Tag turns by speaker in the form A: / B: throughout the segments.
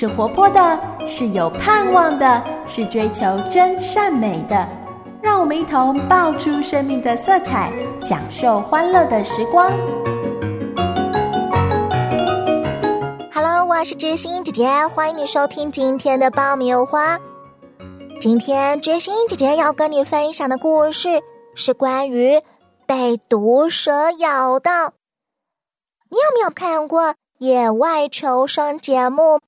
A: 是活泼的，是有盼望的，是追求真善美的。让我们一同爆出生命的色彩，享受欢乐的时光。
B: Hello，我是知心姐姐，欢迎你收听今天的爆米花。今天知心姐姐要跟你分享的故事是关于被毒蛇咬的。你有没有看过野外求生节目？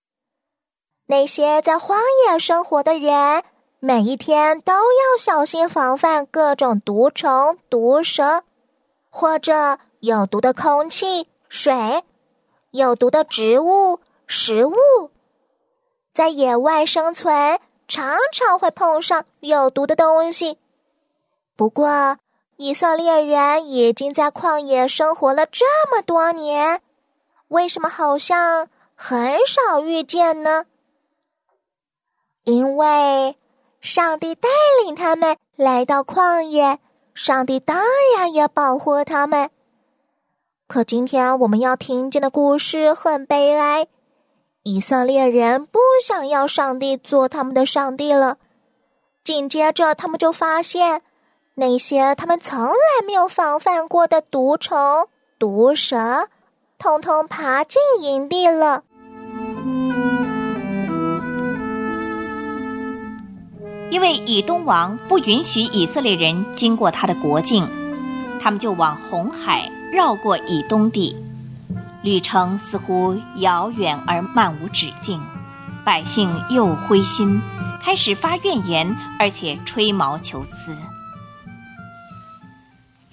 B: 那些在荒野生活的人。每一天都要小心防范各种毒虫、毒蛇，或者有毒的空气、水、有毒的植物、食物。在野外生存，常常会碰上有毒的东西。不过，以色列人已经在旷野生活了这么多年，为什么好像很少遇见呢？因为。上帝带领他们来到旷野，上帝当然也保护他们。可今天我们要听见的故事很悲哀，以色列人不想要上帝做他们的上帝了。紧接着，他们就发现那些他们从来没有防范过的毒虫、毒蛇，通通爬进营地了。
C: 因为以东王不允许以色列人经过他的国境，他们就往红海绕过以东地，旅程似乎遥远而漫无止境。百姓又灰心，开始发怨言，而且吹毛求疵。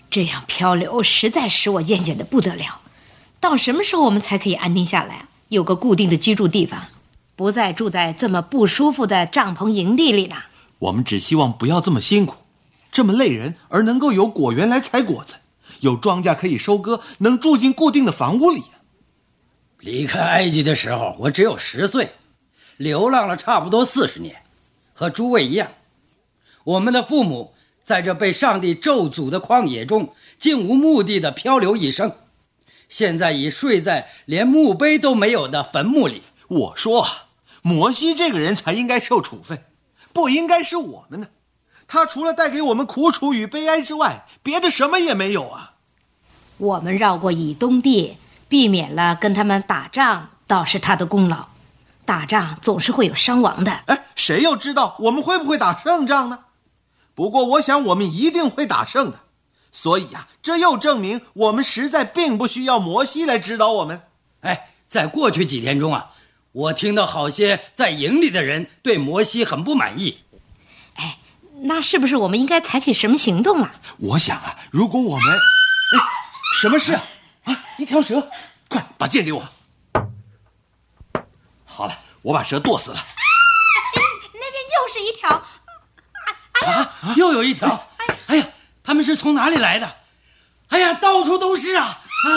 D: 这样漂流实在使我厌倦的不得了。到什么时候我们才可以安定下来，有个固定的居住地方，不再住在这么不舒服的帐篷营地里了？
E: 我们只希望不要这么辛苦，这么累人，而能够有果园来采果子，有庄稼可以收割，能住进固定的房屋里。
F: 离开埃及的时候，我只有十岁，流浪了差不多四十年，和诸位一样。我们的父母在这被上帝咒诅的旷野中，竟无目的的漂流一生，现在已睡在连墓碑都没有的坟墓里。
E: 我说，摩西这个人才应该受处分。不应该是我们呢，他除了带给我们苦楚与悲哀之外，别的什么也没有啊。
D: 我们绕过以东地，避免了跟他们打仗，倒是他的功劳。打仗总是会有伤亡的。
E: 哎，谁又知道我们会不会打胜仗呢？不过我想我们一定会打胜的。所以呀，这又证明我们实在并不需要摩西来指导我们。
F: 哎，在过去几天中啊。我听到好些在营里的人对摩西很不满意。
D: 哎，那是不是我们应该采取什么行动啊？
E: 我想啊，如果我们……哎，什么事啊？啊，一条蛇，快把剑给我。好了，我把蛇剁死了。
D: 那边又是一条。
F: 啊，又有一条。哎呀，他们是从哪里来的？哎呀，到处都是啊！啊，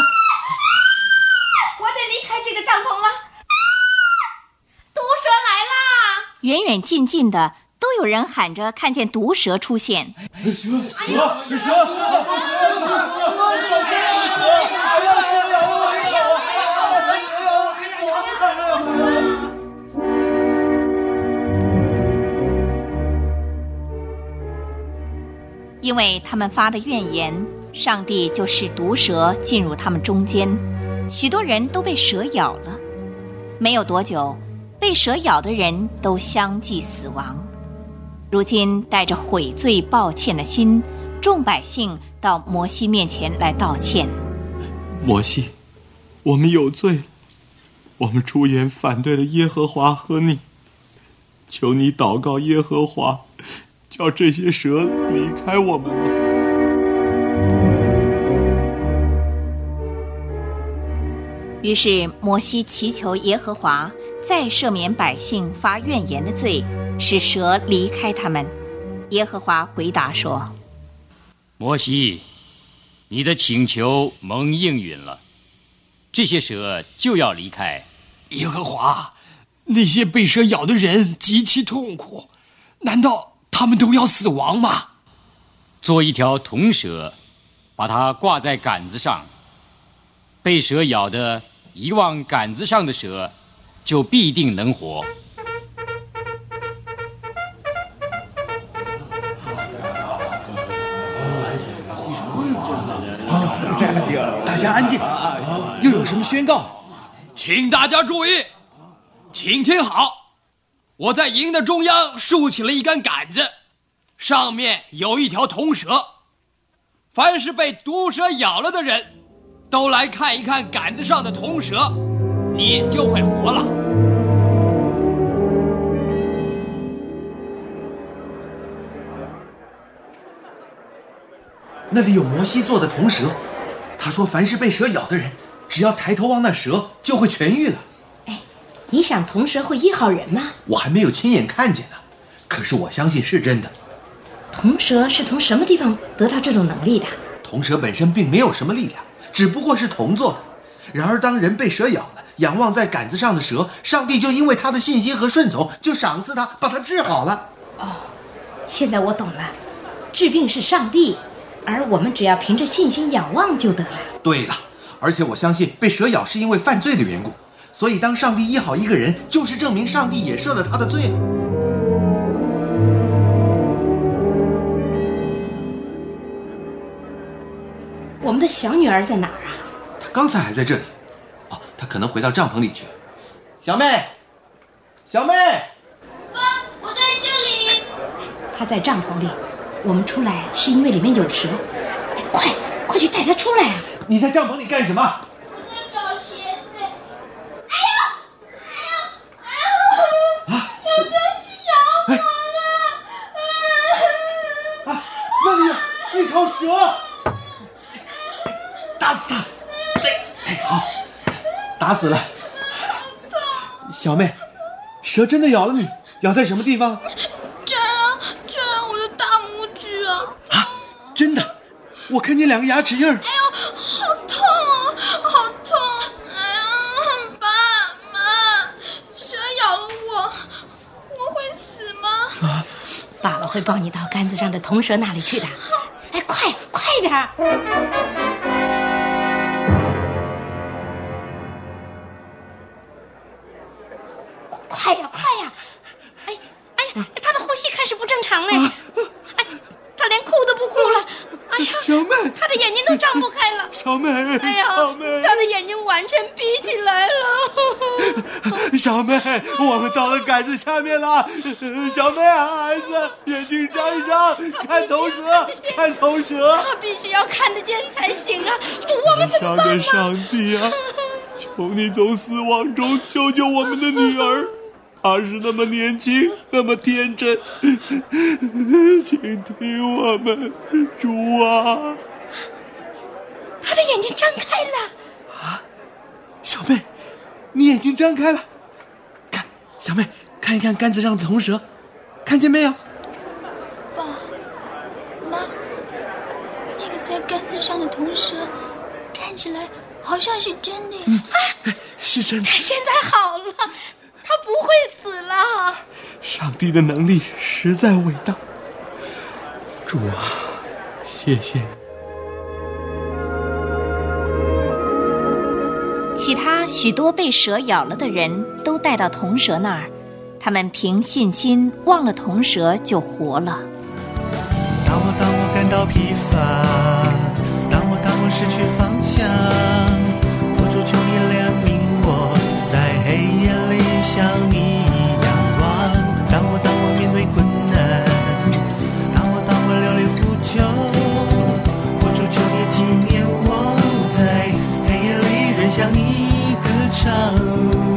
D: 我得离开这个帐篷了。
C: 蛇来啦远远近近的都有人喊着看见毒蛇出现。
E: 蛇蛇蛇！
C: 因为他们发的怨言，上帝就使毒蛇进入他们中间，许多人都被蛇咬了。没有多久。被蛇咬的人都相继死亡，如今带着悔罪、抱歉的心，众百姓到摩西面前来道歉。
E: 摩西，我们有罪，我们出言反对了耶和华和你，求你祷告耶和华，叫这些蛇离开我们吧。
C: 于是摩西祈求耶和华。再赦免百姓发怨言的罪，使蛇离开他们。耶和华回答说：“
G: 摩西，你的请求蒙应允了，这些蛇就要离开。
H: 耶和华，那些被蛇咬的人极其痛苦，难道他们都要死亡吗？
G: 做一条铜蛇，把它挂在杆子上。被蛇咬的，遗忘杆子上的蛇。”就必定能活。
I: 大家安静，又有什么宣告？
H: 请大家注意，请听好，我在营的中央竖起了一根杆子，上面有一条铜蛇。凡是被毒蛇咬了的人，都来看一看杆子上的铜蛇，你就会活了。
I: 那里有摩西做的铜蛇，他说凡是被蛇咬的人，只要抬头望那蛇，就会痊愈了。
D: 哎，你想铜蛇会医好人吗？
I: 我还没有亲眼看见呢，可是我相信是真的。
D: 铜蛇是从什么地方得到这种能力的？
I: 铜蛇本身并没有什么力量，只不过是铜做的。然而当人被蛇咬了，仰望在杆子上的蛇，上帝就因为他的信心和顺从，就赏赐他，把他治好了。哦，
D: 现在我懂了，治病是上帝。而我们只要凭着信心仰望就得了。
I: 对了，而且我相信被蛇咬是因为犯罪的缘故，所以当上帝医好一个人，就是证明上帝也赦了他的罪。
D: 我们的小女儿在哪儿啊？
I: 她刚才还在这里。哦，他可能回到帐篷里去了。小妹，小妹，
J: 爸，我在这里。
D: 他在帐篷里。我们出来是因为里面有蛇，快快去带他出来啊！
I: 你在帐篷里干什么？
J: 我在找鞋子。哎呦，哎呦，哎呦！啊，有东西咬
I: 我了！啊，那里有一条蛇，打死它！哎，好，打死了。小妹，蛇真的咬了你？咬在什么地方？
J: 这儿啊，这儿我的大拇指啊！
I: 啊真的，我看见两个牙齿印儿。哎
J: 呦，好痛啊，好痛！哎呀，爸妈，蛇咬了我，我会死吗？啊，
D: 爸爸会抱你到杆子上的铜蛇那里去的。哎，快快点儿！完全逼起来了。
I: 小妹，我们到了杆子下面了，小妹，孩子，眼睛张一张，看头蛇，看头蛇，
D: 他必须要看得见才行啊！我们怎么办
E: 呢？上帝啊，求你从死亡中救救我们的女儿。她是那么年轻，那么天真，请听我们，主啊！
D: 他的眼睛张开了。
I: 啊，小妹，你眼睛张开了，看，小妹，看一看杆子上的铜蛇，看见没有？
J: 爸妈，那个在杆子上的铜蛇，看起来好像是真的。嗯，
I: 是真的。
D: 他现在好了。他不会死了。
E: 上帝的能力实在伟大，主啊，谢谢你。
C: 其他许多被蛇咬了的人都带到铜蛇那儿，他们凭信心忘了铜蛇就活了。
K: 当我当我感到疲乏，当我当我失去方向，我主求你怜悯我，在黑夜里像你仰望光。当我当我面对困难，当我当我流泪呼救，我主求你纪念我，在黑夜里仍像你。上。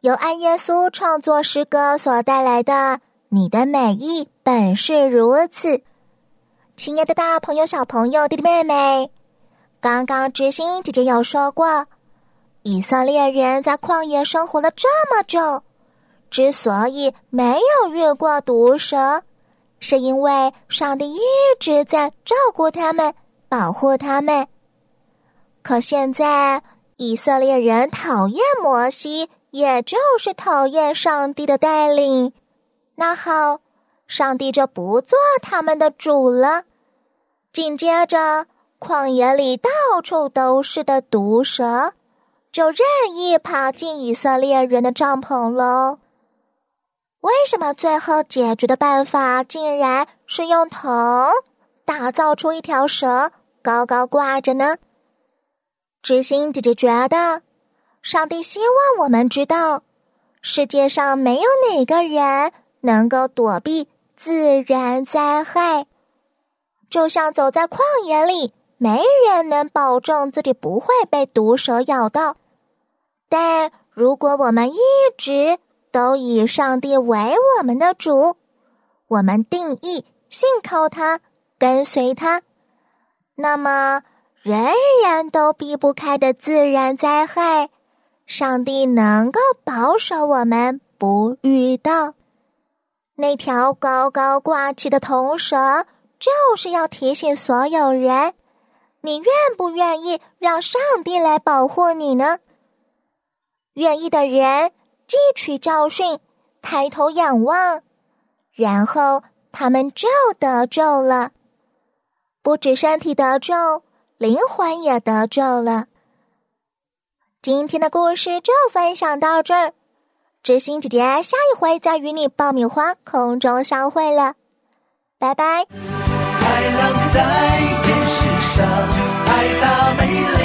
B: 由安耶稣创作诗歌所带来的“你的美意本是如此”。亲爱的大朋友、小朋友、弟弟妹妹，刚刚知心姐姐有说过，以色列人在旷野生活了这么久，之所以没有越过毒蛇，是因为上帝一直在照顾他们、保护他们。可现在，以色列人讨厌摩西，也就是讨厌上帝的带领。那好，上帝就不做他们的主了。紧接着，旷野里到处都是的毒蛇，就任意爬进以色列人的帐篷喽。为什么最后解决的办法竟然是用铜打造出一条蛇，高高挂着呢？知心姐姐觉得，上帝希望我们知道，世界上没有哪个人能够躲避自然灾害。就像走在旷野里，没人能保证自己不会被毒蛇咬到。但如果我们一直都以上帝为我们的主，我们定义信靠他，跟随他，那么人人都避不开的自然灾害，上帝能够保守我们不遇到。那条高高挂起的铜蛇。就是要提醒所有人，你愿不愿意让上帝来保护你呢？愿意的人汲取教训，抬头仰望，然后他们就得救了。不止身体得救，灵魂也得救了。今天的故事就分享到这儿，知心姐姐下一回再与你爆米花空中相会了，拜拜。
K: 太阳在电视上，太大美了。